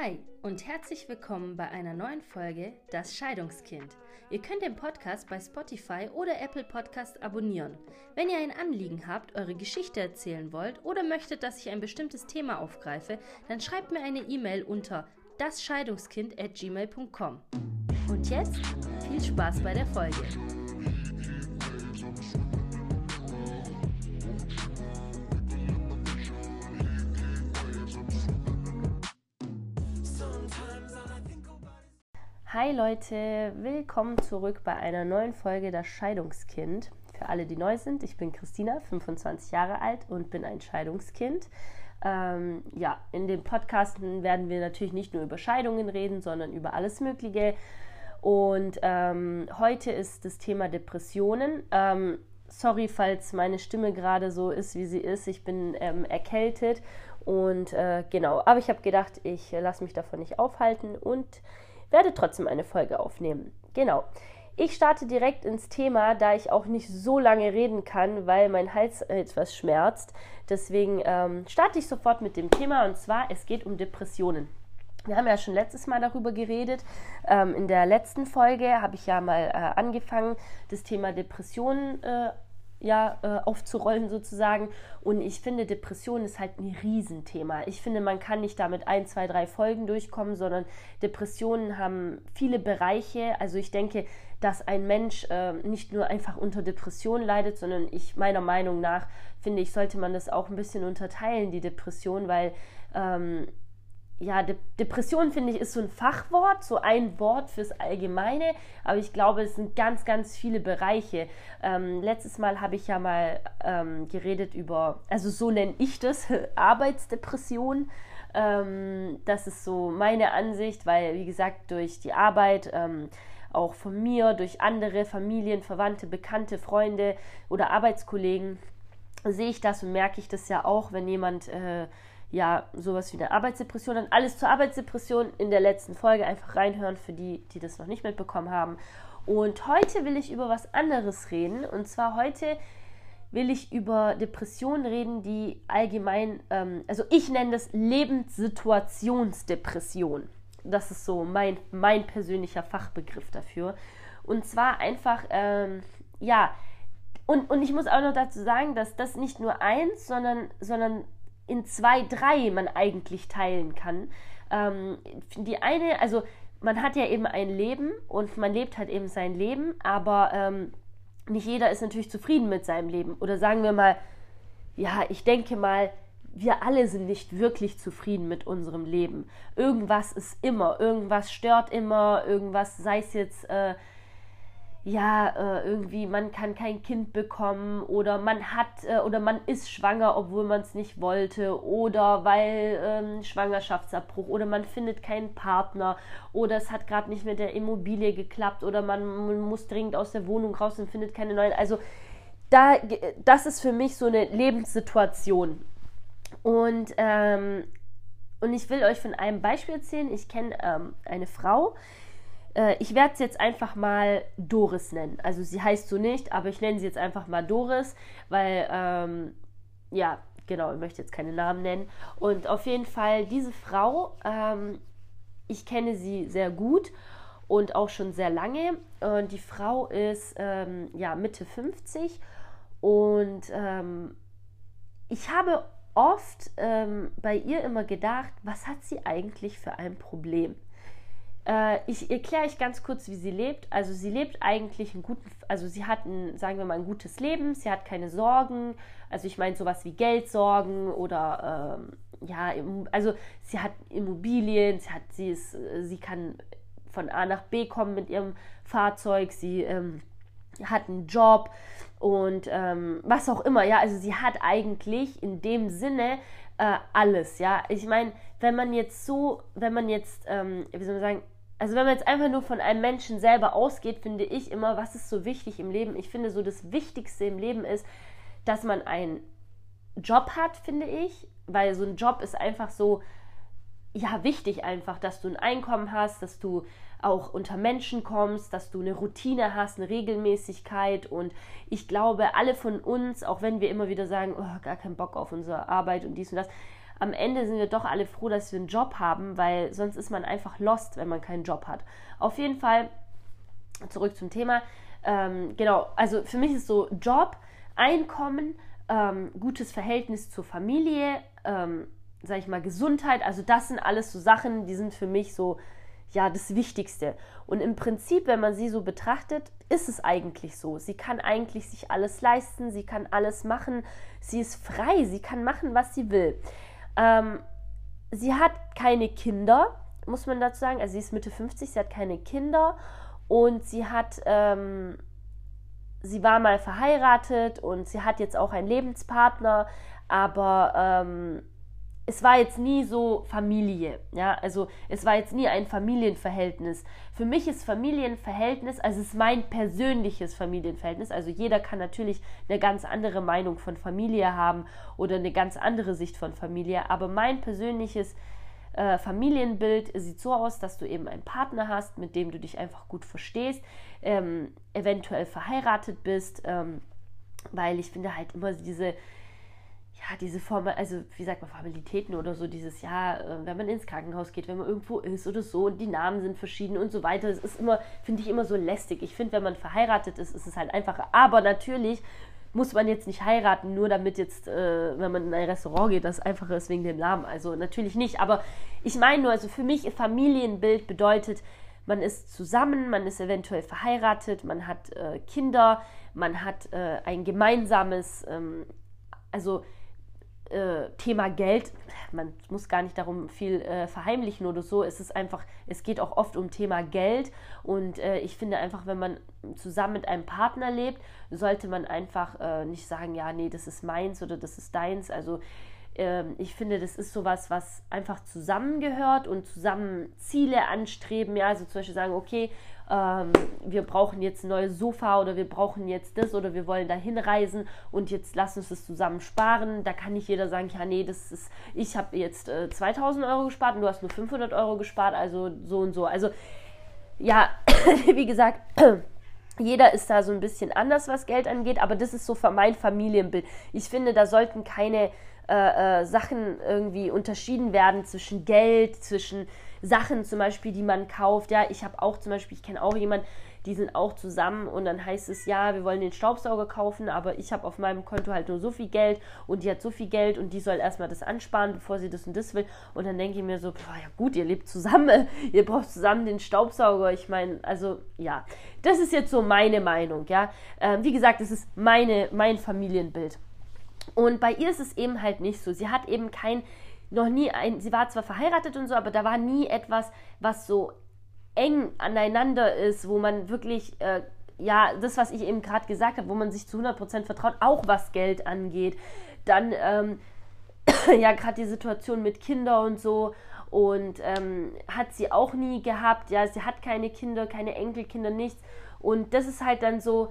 Hi und herzlich willkommen bei einer neuen Folge Das Scheidungskind. Ihr könnt den Podcast bei Spotify oder Apple Podcast abonnieren. Wenn ihr ein Anliegen habt, eure Geschichte erzählen wollt oder möchtet, dass ich ein bestimmtes Thema aufgreife, dann schreibt mir eine E-Mail unter dasscheidungskind@gmail.com. Und jetzt viel Spaß bei der Folge. Hi Leute, willkommen zurück bei einer neuen Folge Das Scheidungskind. Für alle, die neu sind, ich bin Christina, 25 Jahre alt und bin ein Scheidungskind. Ähm, ja, in dem Podcast werden wir natürlich nicht nur über Scheidungen reden, sondern über alles Mögliche. Und ähm, heute ist das Thema Depressionen. Ähm, sorry, falls meine Stimme gerade so ist, wie sie ist. Ich bin ähm, erkältet und äh, genau. Aber ich habe gedacht, ich lasse mich davon nicht aufhalten und werde trotzdem eine Folge aufnehmen. Genau. Ich starte direkt ins Thema, da ich auch nicht so lange reden kann, weil mein Hals etwas schmerzt. Deswegen ähm, starte ich sofort mit dem Thema und zwar, es geht um Depressionen. Wir haben ja schon letztes Mal darüber geredet. Ähm, in der letzten Folge habe ich ja mal äh, angefangen, das Thema Depressionen äh, ja, äh, aufzurollen sozusagen. Und ich finde, Depression ist halt ein Riesenthema. Ich finde, man kann nicht damit ein, zwei, drei Folgen durchkommen, sondern Depressionen haben viele Bereiche. Also ich denke, dass ein Mensch äh, nicht nur einfach unter Depression leidet, sondern ich meiner Meinung nach finde ich, sollte man das auch ein bisschen unterteilen, die Depression, weil ähm, ja, De Depression finde ich ist so ein Fachwort, so ein Wort fürs Allgemeine, aber ich glaube, es sind ganz, ganz viele Bereiche. Ähm, letztes Mal habe ich ja mal ähm, geredet über, also so nenne ich das, Arbeitsdepression. Ähm, das ist so meine Ansicht, weil, wie gesagt, durch die Arbeit, ähm, auch von mir, durch andere Familien, Verwandte, Bekannte, Freunde oder Arbeitskollegen, sehe ich das und merke ich das ja auch, wenn jemand äh, ja sowas wie eine Arbeitsdepression hat. Alles zur Arbeitsdepression in der letzten Folge einfach reinhören für die, die das noch nicht mitbekommen haben. Und heute will ich über was anderes reden. Und zwar heute will ich über Depressionen reden, die allgemein, ähm, also ich nenne das Lebenssituationsdepression. Das ist so mein, mein persönlicher Fachbegriff dafür. Und zwar einfach, ähm, ja, und, und ich muss auch noch dazu sagen, dass das nicht nur eins, sondern, sondern in zwei, drei man eigentlich teilen kann. Ähm, die eine, also man hat ja eben ein Leben und man lebt halt eben sein Leben, aber ähm, nicht jeder ist natürlich zufrieden mit seinem Leben. Oder sagen wir mal, ja, ich denke mal, wir alle sind nicht wirklich zufrieden mit unserem Leben. Irgendwas ist immer, irgendwas stört immer, irgendwas, sei es jetzt äh, ja, äh, irgendwie man kann kein Kind bekommen oder man hat äh, oder man ist schwanger, obwohl man es nicht wollte oder weil ähm, Schwangerschaftsabbruch oder man findet keinen Partner oder es hat gerade nicht mit der Immobilie geklappt oder man, man, muss dringend aus der Wohnung raus und findet keine neuen. Also da, das ist für mich so eine Lebenssituation. Und, ähm, und ich will euch von einem Beispiel erzählen. Ich kenne ähm, eine Frau, äh, ich werde sie jetzt einfach mal Doris nennen. Also sie heißt so nicht, aber ich nenne sie jetzt einfach mal Doris, weil, ähm, ja, genau, ich möchte jetzt keine Namen nennen. Und auf jeden Fall, diese Frau, ähm, ich kenne sie sehr gut und auch schon sehr lange. Und die Frau ist, ähm, ja, Mitte 50 und ähm, ich habe oft ähm, bei ihr immer gedacht, was hat sie eigentlich für ein Problem? Äh, ich erkläre euch ganz kurz, wie sie lebt. Also sie lebt eigentlich ein guten, also sie hat ein, sagen wir mal, ein gutes Leben, sie hat keine Sorgen, also ich meine sowas wie Geldsorgen oder ähm, ja, also sie hat Immobilien, sie hat, sie ist, sie kann von A nach B kommen mit ihrem Fahrzeug, sie ähm, hat einen Job und ähm, was auch immer, ja, also sie hat eigentlich in dem Sinne äh, alles, ja. Ich meine, wenn man jetzt so, wenn man jetzt, ähm, wie soll man sagen, also wenn man jetzt einfach nur von einem Menschen selber ausgeht, finde ich immer, was ist so wichtig im Leben? Ich finde so das Wichtigste im Leben ist, dass man einen Job hat, finde ich, weil so ein Job ist einfach so, ja, wichtig einfach, dass du ein Einkommen hast, dass du auch unter Menschen kommst, dass du eine Routine hast, eine Regelmäßigkeit und ich glaube, alle von uns, auch wenn wir immer wieder sagen, oh, gar keinen Bock auf unsere Arbeit und dies und das, am Ende sind wir doch alle froh, dass wir einen Job haben, weil sonst ist man einfach lost, wenn man keinen Job hat. Auf jeden Fall, zurück zum Thema. Ähm, genau, also für mich ist so Job, Einkommen, ähm, gutes Verhältnis zur Familie, ähm, sag ich mal, Gesundheit, also das sind alles so Sachen, die sind für mich so, ja, das Wichtigste. Und im Prinzip, wenn man sie so betrachtet, ist es eigentlich so. Sie kann eigentlich sich alles leisten, sie kann alles machen, sie ist frei, sie kann machen, was sie will. Ähm, sie hat keine Kinder, muss man dazu sagen. Also sie ist Mitte 50, sie hat keine Kinder und sie hat, ähm, sie war mal verheiratet und sie hat jetzt auch einen Lebenspartner, aber ähm, es war jetzt nie so Familie, ja, also es war jetzt nie ein Familienverhältnis. Für mich ist Familienverhältnis, also es ist mein persönliches Familienverhältnis, also jeder kann natürlich eine ganz andere Meinung von Familie haben oder eine ganz andere Sicht von Familie, aber mein persönliches äh, Familienbild sieht so aus, dass du eben einen Partner hast, mit dem du dich einfach gut verstehst, ähm, eventuell verheiratet bist, ähm, weil ich finde halt immer diese ja, diese Form, also wie sagt man, Formalitäten oder so, dieses ja, äh, wenn man ins Krankenhaus geht, wenn man irgendwo ist oder so und die Namen sind verschieden und so weiter. Es ist immer, finde ich, immer so lästig. Ich finde, wenn man verheiratet ist, ist es halt einfacher. Aber natürlich muss man jetzt nicht heiraten, nur damit jetzt, äh, wenn man in ein Restaurant geht, das einfacher ist wegen dem Namen. Also natürlich nicht. Aber ich meine nur, also für mich Familienbild bedeutet, man ist zusammen, man ist eventuell verheiratet, man hat äh, Kinder, man hat äh, ein gemeinsames, ähm, also äh, Thema Geld, man muss gar nicht darum viel äh, verheimlichen oder so, es ist einfach, es geht auch oft um Thema Geld. Und äh, ich finde einfach, wenn man zusammen mit einem Partner lebt, sollte man einfach äh, nicht sagen, ja, nee, das ist meins oder das ist deins, also ich finde, das ist sowas, was einfach zusammengehört und zusammen Ziele anstreben, ja, also zum Beispiel sagen, okay, ähm, wir brauchen jetzt ein neues Sofa oder wir brauchen jetzt das oder wir wollen dahin reisen und jetzt lass uns das zusammen sparen. Da kann nicht jeder sagen, ja, nee, das ist, ich habe jetzt äh, 2000 Euro gespart und du hast nur 500 Euro gespart, also so und so. Also, ja, wie gesagt, jeder ist da so ein bisschen anders, was Geld angeht, aber das ist so mein Familienbild. Ich finde, da sollten keine äh, äh, Sachen irgendwie unterschieden werden zwischen Geld, zwischen Sachen zum Beispiel, die man kauft. Ja, ich habe auch zum Beispiel, ich kenne auch jemanden, die sind auch zusammen und dann heißt es, ja, wir wollen den Staubsauger kaufen, aber ich habe auf meinem Konto halt nur so viel Geld und die hat so viel Geld und die soll erstmal das ansparen, bevor sie das und das will. Und dann denke ich mir so, boah, ja gut, ihr lebt zusammen, ihr braucht zusammen den Staubsauger. Ich meine, also ja, das ist jetzt so meine Meinung, ja. Ähm, wie gesagt, das ist meine, mein Familienbild. Und bei ihr ist es eben halt nicht so. Sie hat eben kein, noch nie ein, sie war zwar verheiratet und so, aber da war nie etwas, was so eng aneinander ist, wo man wirklich, äh, ja, das, was ich eben gerade gesagt habe, wo man sich zu 100% vertraut, auch was Geld angeht. Dann, ähm, ja, gerade die Situation mit Kindern und so. Und ähm, hat sie auch nie gehabt. Ja, sie hat keine Kinder, keine Enkelkinder, nichts. Und das ist halt dann so,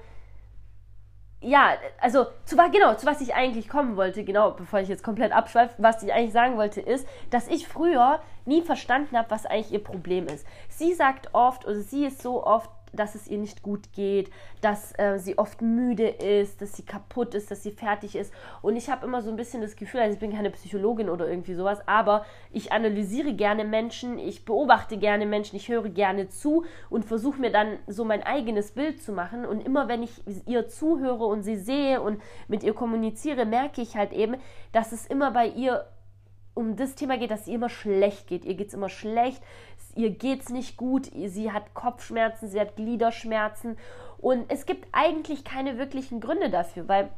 ja, also zu, genau, zu was ich eigentlich kommen wollte, genau, bevor ich jetzt komplett abschweife, was ich eigentlich sagen wollte, ist, dass ich früher nie verstanden habe, was eigentlich ihr Problem ist. Sie sagt oft, oder sie ist so oft dass es ihr nicht gut geht, dass äh, sie oft müde ist, dass sie kaputt ist, dass sie fertig ist. Und ich habe immer so ein bisschen das Gefühl, also ich bin keine Psychologin oder irgendwie sowas, aber ich analysiere gerne Menschen, ich beobachte gerne Menschen, ich höre gerne zu und versuche mir dann so mein eigenes Bild zu machen. Und immer wenn ich ihr zuhöre und sie sehe und mit ihr kommuniziere, merke ich halt eben, dass es immer bei ihr um das Thema geht, dass ihr immer schlecht geht. Ihr geht es immer schlecht, ihr geht es nicht gut, sie hat Kopfschmerzen, sie hat Gliederschmerzen und es gibt eigentlich keine wirklichen Gründe dafür, weil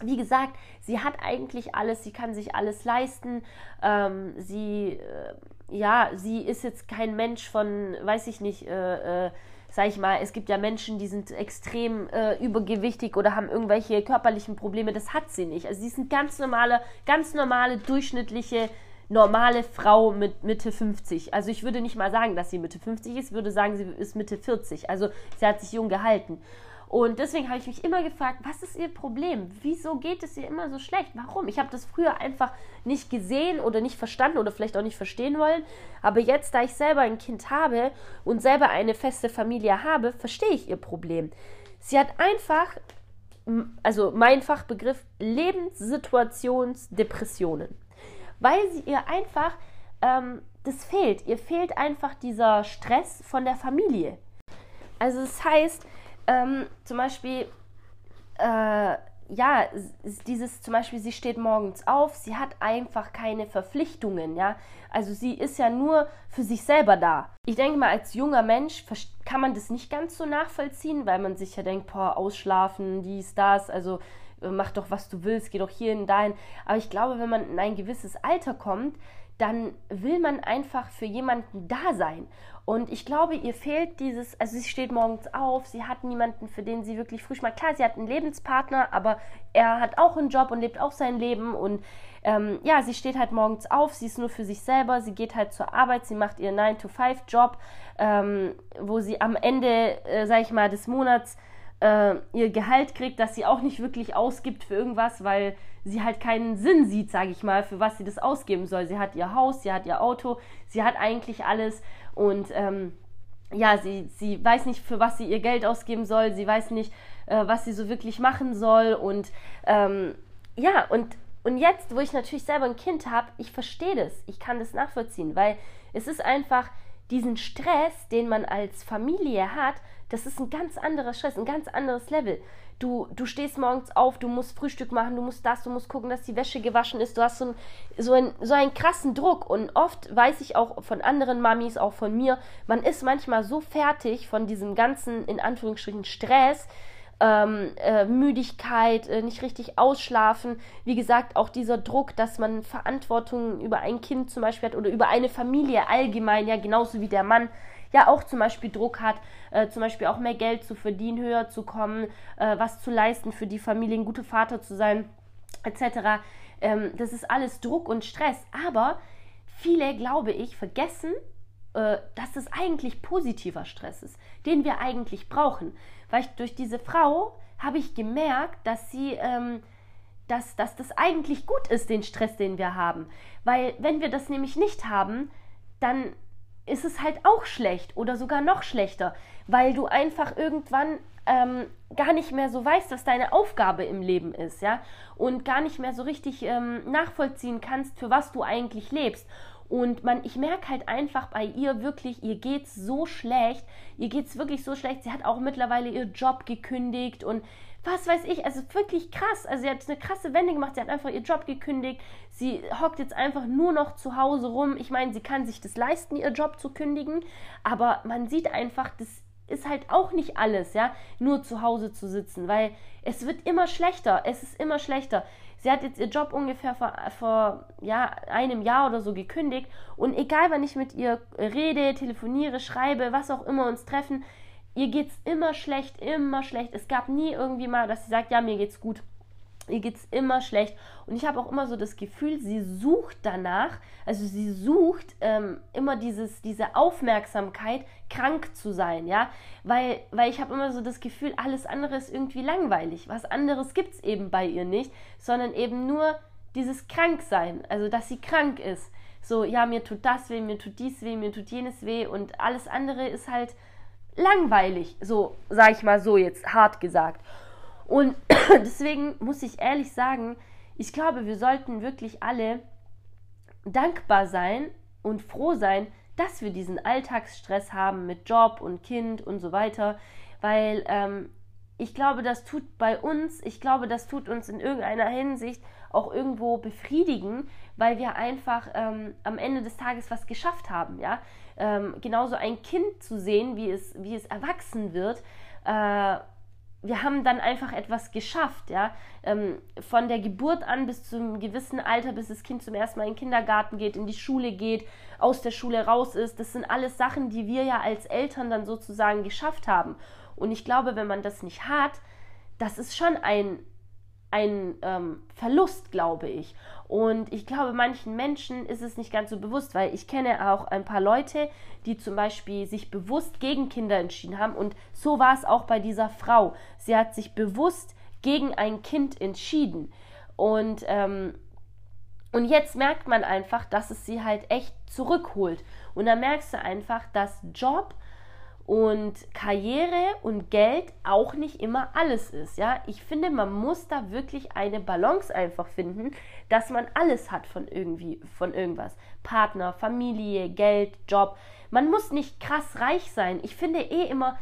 wie gesagt, sie hat eigentlich alles, sie kann sich alles leisten. Ähm, sie, äh, ja, sie ist jetzt kein Mensch von, weiß ich nicht, äh, äh, sag ich mal, es gibt ja Menschen, die sind extrem äh, übergewichtig oder haben irgendwelche körperlichen Probleme. Das hat sie nicht. Also sie ist eine ganz normale, ganz normale, durchschnittliche normale Frau mit Mitte 50. Also ich würde nicht mal sagen, dass sie Mitte 50 ist, würde sagen, sie ist Mitte 40. Also sie hat sich jung gehalten. Und deswegen habe ich mich immer gefragt, was ist ihr Problem? Wieso geht es ihr immer so schlecht? Warum? Ich habe das früher einfach nicht gesehen oder nicht verstanden oder vielleicht auch nicht verstehen wollen. Aber jetzt, da ich selber ein Kind habe und selber eine feste Familie habe, verstehe ich ihr Problem. Sie hat einfach, also mein Fachbegriff, Lebenssituationsdepressionen. Weil sie ihr einfach, ähm, das fehlt. Ihr fehlt einfach dieser Stress von der Familie. Also das heißt, ähm, zum Beispiel, äh, ja, dieses zum Beispiel, sie steht morgens auf, sie hat einfach keine Verpflichtungen, ja. Also sie ist ja nur für sich selber da. Ich denke mal, als junger Mensch kann man das nicht ganz so nachvollziehen, weil man sich ja denkt, boah, ausschlafen, dies, das, also mach doch, was du willst, geh doch hierhin, dahin. Aber ich glaube, wenn man in ein gewisses Alter kommt, dann will man einfach für jemanden da sein. Und ich glaube, ihr fehlt dieses, also sie steht morgens auf, sie hat niemanden, für den sie wirklich frisch mal, klar, sie hat einen Lebenspartner, aber er hat auch einen Job und lebt auch sein Leben und ähm, ja, sie steht halt morgens auf, sie ist nur für sich selber, sie geht halt zur Arbeit, sie macht ihren 9-to-5-Job, ähm, wo sie am Ende, äh, sag ich mal, des Monats äh, ihr Gehalt kriegt, das sie auch nicht wirklich ausgibt für irgendwas, weil sie halt keinen Sinn sieht, sage ich mal, für was sie das ausgeben soll. Sie hat ihr Haus, sie hat ihr Auto, sie hat eigentlich alles und ähm, ja, sie, sie weiß nicht, für was sie ihr Geld ausgeben soll, sie weiß nicht, äh, was sie so wirklich machen soll und ähm, ja, und, und jetzt, wo ich natürlich selber ein Kind habe, ich verstehe das, ich kann das nachvollziehen, weil es ist einfach diesen Stress, den man als Familie hat, das ist ein ganz anderer Stress, ein ganz anderes Level. Du, du stehst morgens auf, du musst Frühstück machen, du musst das, du musst gucken, dass die Wäsche gewaschen ist. Du hast so, ein, so, ein, so einen krassen Druck. Und oft weiß ich auch von anderen Mamis, auch von mir, man ist manchmal so fertig von diesem ganzen, in Anführungsstrichen, Stress, ähm, äh, Müdigkeit, äh, nicht richtig ausschlafen. Wie gesagt, auch dieser Druck, dass man Verantwortung über ein Kind zum Beispiel hat oder über eine Familie allgemein, ja, genauso wie der Mann ja auch zum Beispiel Druck hat, äh, zum Beispiel auch mehr Geld zu verdienen, höher zu kommen, äh, was zu leisten für die Familie, ein guter Vater zu sein, etc. Ähm, das ist alles Druck und Stress. Aber viele, glaube ich, vergessen, äh, dass das eigentlich positiver Stress ist, den wir eigentlich brauchen. Weil ich, durch diese Frau habe ich gemerkt, dass sie... Ähm, dass, dass das eigentlich gut ist, den Stress, den wir haben. Weil wenn wir das nämlich nicht haben, dann ist es halt auch schlecht oder sogar noch schlechter, weil du einfach irgendwann ähm, gar nicht mehr so weißt, was deine Aufgabe im Leben ist, ja, und gar nicht mehr so richtig ähm, nachvollziehen kannst, für was du eigentlich lebst. Und man, ich merke halt einfach bei ihr wirklich, ihr geht's so schlecht, ihr geht's wirklich so schlecht. Sie hat auch mittlerweile ihr Job gekündigt und was weiß ich, also wirklich krass. Also sie hat eine krasse Wende gemacht, sie hat einfach ihr Job gekündigt, sie hockt jetzt einfach nur noch zu Hause rum. Ich meine, sie kann sich das leisten, ihr Job zu kündigen, aber man sieht einfach, das ist halt auch nicht alles, ja, nur zu Hause zu sitzen, weil es wird immer schlechter, es ist immer schlechter. Sie hat jetzt ihr Job ungefähr vor, vor ja, einem Jahr oder so gekündigt und egal, wann ich mit ihr rede, telefoniere, schreibe, was auch immer uns treffen, ihr geht's immer schlecht, immer schlecht. Es gab nie irgendwie mal, dass sie sagt, ja, mir geht's gut. Ihr geht's immer schlecht. Und ich habe auch immer so das Gefühl, sie sucht danach, also sie sucht ähm, immer dieses, diese Aufmerksamkeit, krank zu sein, ja. Weil, weil ich habe immer so das Gefühl, alles andere ist irgendwie langweilig. Was anderes gibt's eben bei ihr nicht, sondern eben nur dieses Kranksein, also dass sie krank ist. So, ja, mir tut das weh, mir tut dies weh, mir tut jenes weh und alles andere ist halt langweilig, so sage ich mal so jetzt hart gesagt. Und deswegen muss ich ehrlich sagen, ich glaube, wir sollten wirklich alle dankbar sein und froh sein, dass wir diesen Alltagsstress haben mit Job und Kind und so weiter, weil ähm, ich glaube, das tut bei uns, ich glaube, das tut uns in irgendeiner Hinsicht auch irgendwo befriedigen, weil wir einfach ähm, am Ende des Tages was geschafft haben, ja. Ähm, genauso ein Kind zu sehen, wie es, wie es erwachsen wird, äh, wir haben dann einfach etwas geschafft, ja. Ähm, von der Geburt an bis zum gewissen Alter, bis das Kind zum ersten Mal in den Kindergarten geht, in die Schule geht, aus der Schule raus ist, das sind alles Sachen, die wir ja als Eltern dann sozusagen geschafft haben. Und ich glaube, wenn man das nicht hat, das ist schon ein, ein ähm, Verlust, glaube ich. Und ich glaube, manchen Menschen ist es nicht ganz so bewusst, weil ich kenne auch ein paar Leute, die zum Beispiel sich bewusst gegen Kinder entschieden haben. Und so war es auch bei dieser Frau. Sie hat sich bewusst gegen ein Kind entschieden. Und, ähm, und jetzt merkt man einfach, dass es sie halt echt zurückholt. Und da merkst du einfach, dass Job und Karriere und Geld auch nicht immer alles ist. Ja, ich finde, man muss da wirklich eine Balance einfach finden, dass man alles hat von irgendwie, von irgendwas. Partner, Familie, Geld, Job. Man muss nicht krass reich sein. Ich finde eh immer,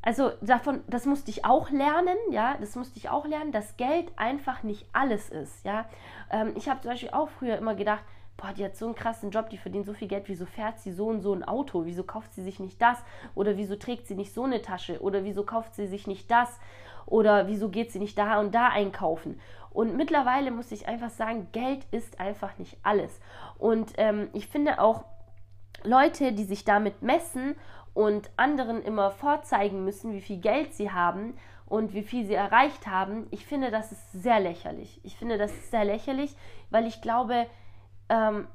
also davon, das musste ich auch lernen, ja, das musste ich auch lernen, dass Geld einfach nicht alles ist, ja. Ähm, ich habe zum Beispiel auch früher immer gedacht, boah, die hat so einen krassen Job, die verdient so viel Geld, wieso fährt sie so und so ein Auto, wieso kauft sie sich nicht das oder wieso trägt sie nicht so eine Tasche oder wieso kauft sie sich nicht das oder wieso geht sie nicht da und da einkaufen. Und mittlerweile muss ich einfach sagen, Geld ist einfach nicht alles. Und ähm, ich finde auch Leute, die sich damit messen und anderen immer vorzeigen müssen, wie viel Geld sie haben und wie viel sie erreicht haben, ich finde, das ist sehr lächerlich. Ich finde, das ist sehr lächerlich, weil ich glaube, ähm,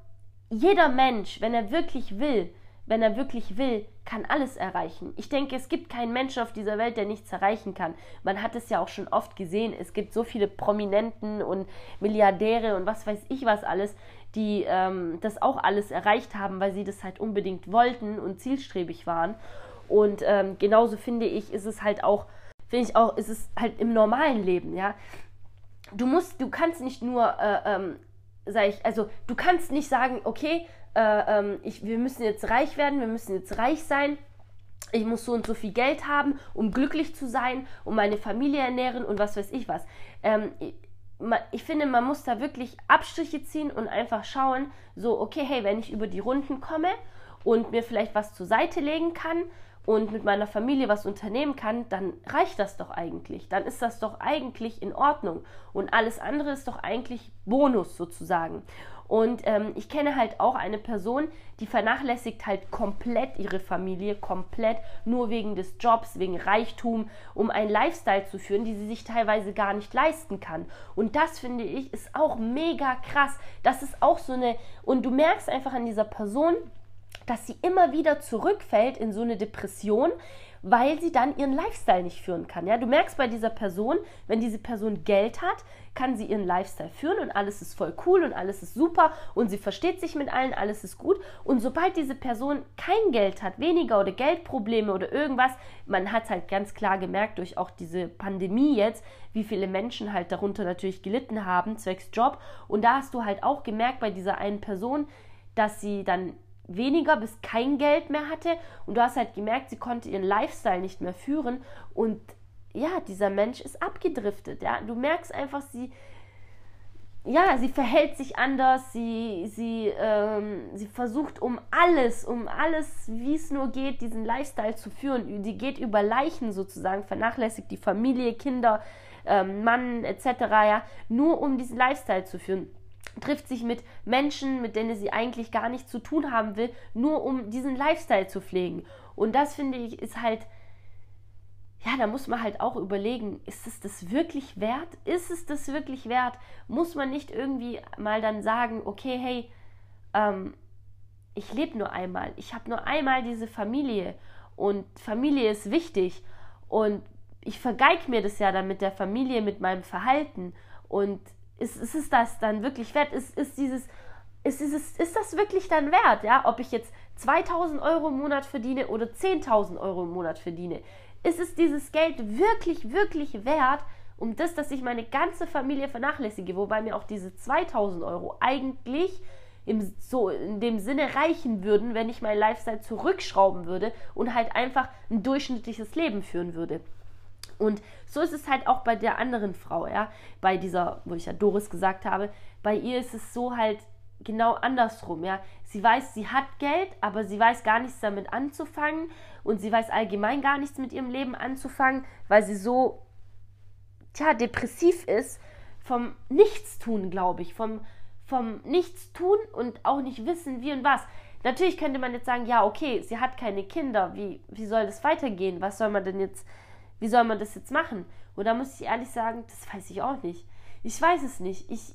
jeder Mensch, wenn er wirklich will, wenn er wirklich will, kann alles erreichen. Ich denke, es gibt keinen Menschen auf dieser Welt, der nichts erreichen kann. Man hat es ja auch schon oft gesehen. Es gibt so viele Prominenten und Milliardäre und was weiß ich was alles, die ähm, das auch alles erreicht haben, weil sie das halt unbedingt wollten und zielstrebig waren. Und ähm, genauso finde ich, ist es halt auch, finde ich auch, ist es halt im normalen Leben, ja. Du musst, du kannst nicht nur äh, ähm, sag ich, also du kannst nicht sagen, okay, äh, ähm, ich, wir müssen jetzt reich werden, wir müssen jetzt reich sein, ich muss so und so viel Geld haben, um glücklich zu sein, um meine Familie ernähren und was weiß ich was. Ähm, ich finde, man muss da wirklich Abstriche ziehen und einfach schauen, so, okay, hey, wenn ich über die Runden komme und mir vielleicht was zur Seite legen kann, und mit meiner Familie was unternehmen kann, dann reicht das doch eigentlich. Dann ist das doch eigentlich in Ordnung. Und alles andere ist doch eigentlich Bonus sozusagen. Und ähm, ich kenne halt auch eine Person, die vernachlässigt halt komplett ihre Familie, komplett nur wegen des Jobs, wegen Reichtum, um einen Lifestyle zu führen, die sie sich teilweise gar nicht leisten kann. Und das finde ich ist auch mega krass. Das ist auch so eine, und du merkst einfach an dieser Person, dass sie immer wieder zurückfällt in so eine Depression, weil sie dann ihren Lifestyle nicht führen kann. Ja, du merkst bei dieser Person, wenn diese Person Geld hat, kann sie ihren Lifestyle führen und alles ist voll cool und alles ist super und sie versteht sich mit allen, alles ist gut. Und sobald diese Person kein Geld hat, weniger oder Geldprobleme oder irgendwas, man hat halt ganz klar gemerkt durch auch diese Pandemie jetzt, wie viele Menschen halt darunter natürlich gelitten haben, zwecks Job. Und da hast du halt auch gemerkt bei dieser einen Person, dass sie dann weniger bis kein Geld mehr hatte. Und du hast halt gemerkt, sie konnte ihren Lifestyle nicht mehr führen. Und ja, dieser Mensch ist abgedriftet, ja, du merkst einfach, sie ja, sie verhält sich anders, sie, sie, ähm, sie versucht um alles, um alles, wie es nur geht, diesen Lifestyle zu führen. Sie geht über Leichen sozusagen, vernachlässigt die Familie, Kinder, ähm, Mann etc., ja, nur um diesen Lifestyle zu führen trifft sich mit Menschen, mit denen sie eigentlich gar nichts zu tun haben will, nur um diesen Lifestyle zu pflegen. Und das finde ich ist halt, ja, da muss man halt auch überlegen, ist es das wirklich wert? Ist es das wirklich wert? Muss man nicht irgendwie mal dann sagen, okay, hey, ähm, ich lebe nur einmal, ich habe nur einmal diese Familie und Familie ist wichtig und ich vergeige mir das ja dann mit der Familie, mit meinem Verhalten und ist, ist es das dann wirklich wert? Ist, ist dieses, ist, dieses, ist das wirklich dann wert, ja? Ob ich jetzt 2000 Euro im Monat verdiene oder 10.000 Euro im Monat verdiene? Ist es dieses Geld wirklich, wirklich wert, um das, dass ich meine ganze Familie vernachlässige, wobei mir auch diese 2000 Euro eigentlich im, so in dem Sinne reichen würden, wenn ich mein Lifestyle zurückschrauben würde und halt einfach ein durchschnittliches Leben führen würde. Und so ist es halt auch bei der anderen Frau, ja, bei dieser, wo ich ja Doris gesagt habe, bei ihr ist es so halt genau andersrum, ja. Sie weiß, sie hat Geld, aber sie weiß gar nichts damit anzufangen und sie weiß allgemein gar nichts mit ihrem Leben anzufangen, weil sie so, tja, depressiv ist vom Nichtstun, glaube ich, vom, vom Nichtstun und auch nicht wissen, wie und was. Natürlich könnte man jetzt sagen, ja, okay, sie hat keine Kinder, wie, wie soll das weitergehen? Was soll man denn jetzt wie soll man das jetzt machen? Und da muss ich ehrlich sagen, das weiß ich auch nicht. Ich weiß es nicht. Ich,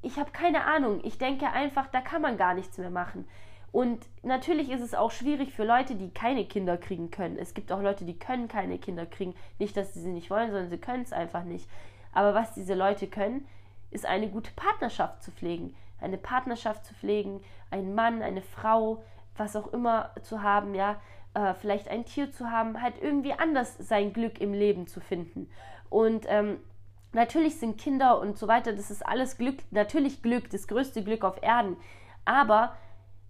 ich habe keine Ahnung. Ich denke einfach, da kann man gar nichts mehr machen. Und natürlich ist es auch schwierig für Leute, die keine Kinder kriegen können. Es gibt auch Leute, die können keine Kinder kriegen. Nicht, dass sie sie nicht wollen, sondern sie können es einfach nicht. Aber was diese Leute können, ist eine gute Partnerschaft zu pflegen. Eine Partnerschaft zu pflegen, einen Mann, eine Frau, was auch immer zu haben, ja, äh, vielleicht ein Tier zu haben, halt irgendwie anders sein Glück im Leben zu finden. Und ähm, natürlich sind Kinder und so weiter, das ist alles Glück, natürlich Glück, das größte Glück auf Erden. Aber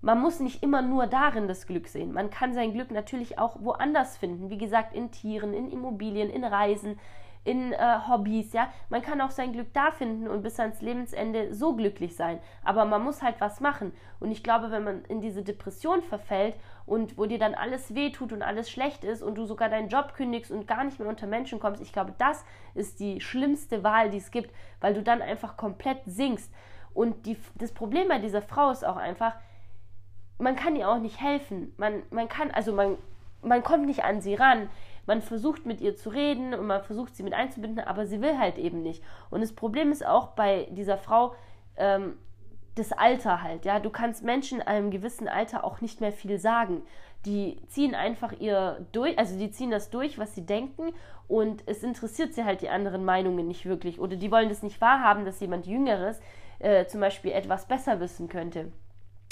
man muss nicht immer nur darin das Glück sehen. Man kann sein Glück natürlich auch woanders finden. Wie gesagt, in Tieren, in Immobilien, in Reisen, in äh, Hobbys, ja. Man kann auch sein Glück da finden und bis ans Lebensende so glücklich sein. Aber man muss halt was machen. Und ich glaube, wenn man in diese Depression verfällt und wo dir dann alles wehtut und alles schlecht ist und du sogar deinen Job kündigst und gar nicht mehr unter Menschen kommst, ich glaube, das ist die schlimmste Wahl, die es gibt, weil du dann einfach komplett sinkst. Und die, das Problem bei dieser Frau ist auch einfach, man kann ihr auch nicht helfen. Man, man kann, also man, man kommt nicht an sie ran man versucht mit ihr zu reden und man versucht sie mit einzubinden, aber sie will halt eben nicht. Und das Problem ist auch bei dieser Frau, ähm, das Alter halt, ja. Du kannst Menschen in einem gewissen Alter auch nicht mehr viel sagen. Die ziehen einfach ihr durch, also die ziehen das durch, was sie denken und es interessiert sie halt die anderen Meinungen nicht wirklich oder die wollen das nicht wahrhaben, dass jemand Jüngeres äh, zum Beispiel etwas besser wissen könnte.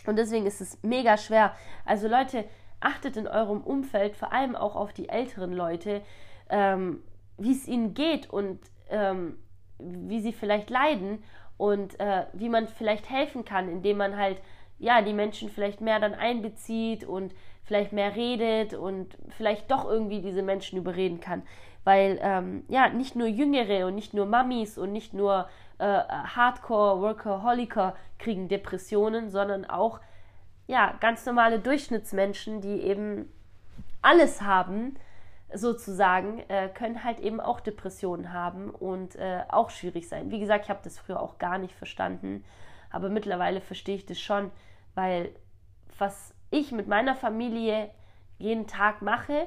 Und deswegen ist es mega schwer. Also Leute, achtet in eurem Umfeld vor allem auch auf die älteren Leute, ähm, wie es ihnen geht und ähm, wie sie vielleicht leiden und äh, wie man vielleicht helfen kann, indem man halt ja die Menschen vielleicht mehr dann einbezieht und vielleicht mehr redet und vielleicht doch irgendwie diese Menschen überreden kann, weil ähm, ja nicht nur Jüngere und nicht nur Mamis und nicht nur äh, Hardcore Workaholiker kriegen Depressionen, sondern auch ja, ganz normale Durchschnittsmenschen, die eben alles haben, sozusagen, äh, können halt eben auch Depressionen haben und äh, auch schwierig sein. Wie gesagt, ich habe das früher auch gar nicht verstanden, aber mittlerweile verstehe ich das schon, weil was ich mit meiner Familie jeden Tag mache,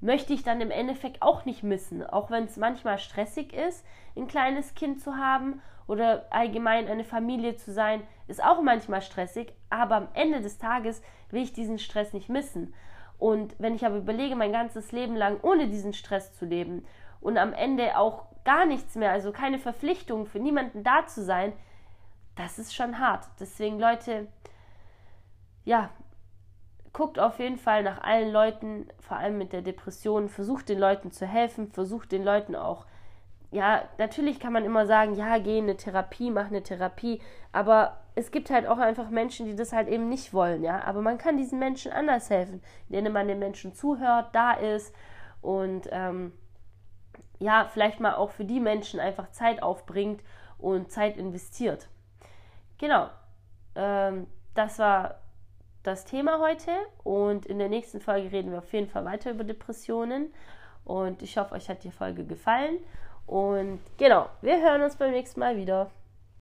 möchte ich dann im Endeffekt auch nicht missen, auch wenn es manchmal stressig ist, ein kleines Kind zu haben oder allgemein eine Familie zu sein, ist auch manchmal stressig, aber am Ende des Tages will ich diesen Stress nicht missen. Und wenn ich aber überlege, mein ganzes Leben lang ohne diesen Stress zu leben und am Ende auch gar nichts mehr, also keine Verpflichtung für niemanden da zu sein, das ist schon hart. Deswegen, Leute, ja, guckt auf jeden Fall nach allen Leuten, vor allem mit der Depression, versucht den Leuten zu helfen, versucht den Leuten auch, ja, natürlich kann man immer sagen, ja, geh in eine Therapie, mach eine Therapie, aber es gibt halt auch einfach Menschen, die das halt eben nicht wollen, ja, aber man kann diesen Menschen anders helfen, indem man den Menschen zuhört, da ist und ähm, ja, vielleicht mal auch für die Menschen einfach Zeit aufbringt und Zeit investiert. Genau, ähm, das war das Thema heute und in der nächsten Folge reden wir auf jeden Fall weiter über Depressionen und ich hoffe, euch hat die Folge gefallen und genau, wir hören uns beim nächsten Mal wieder.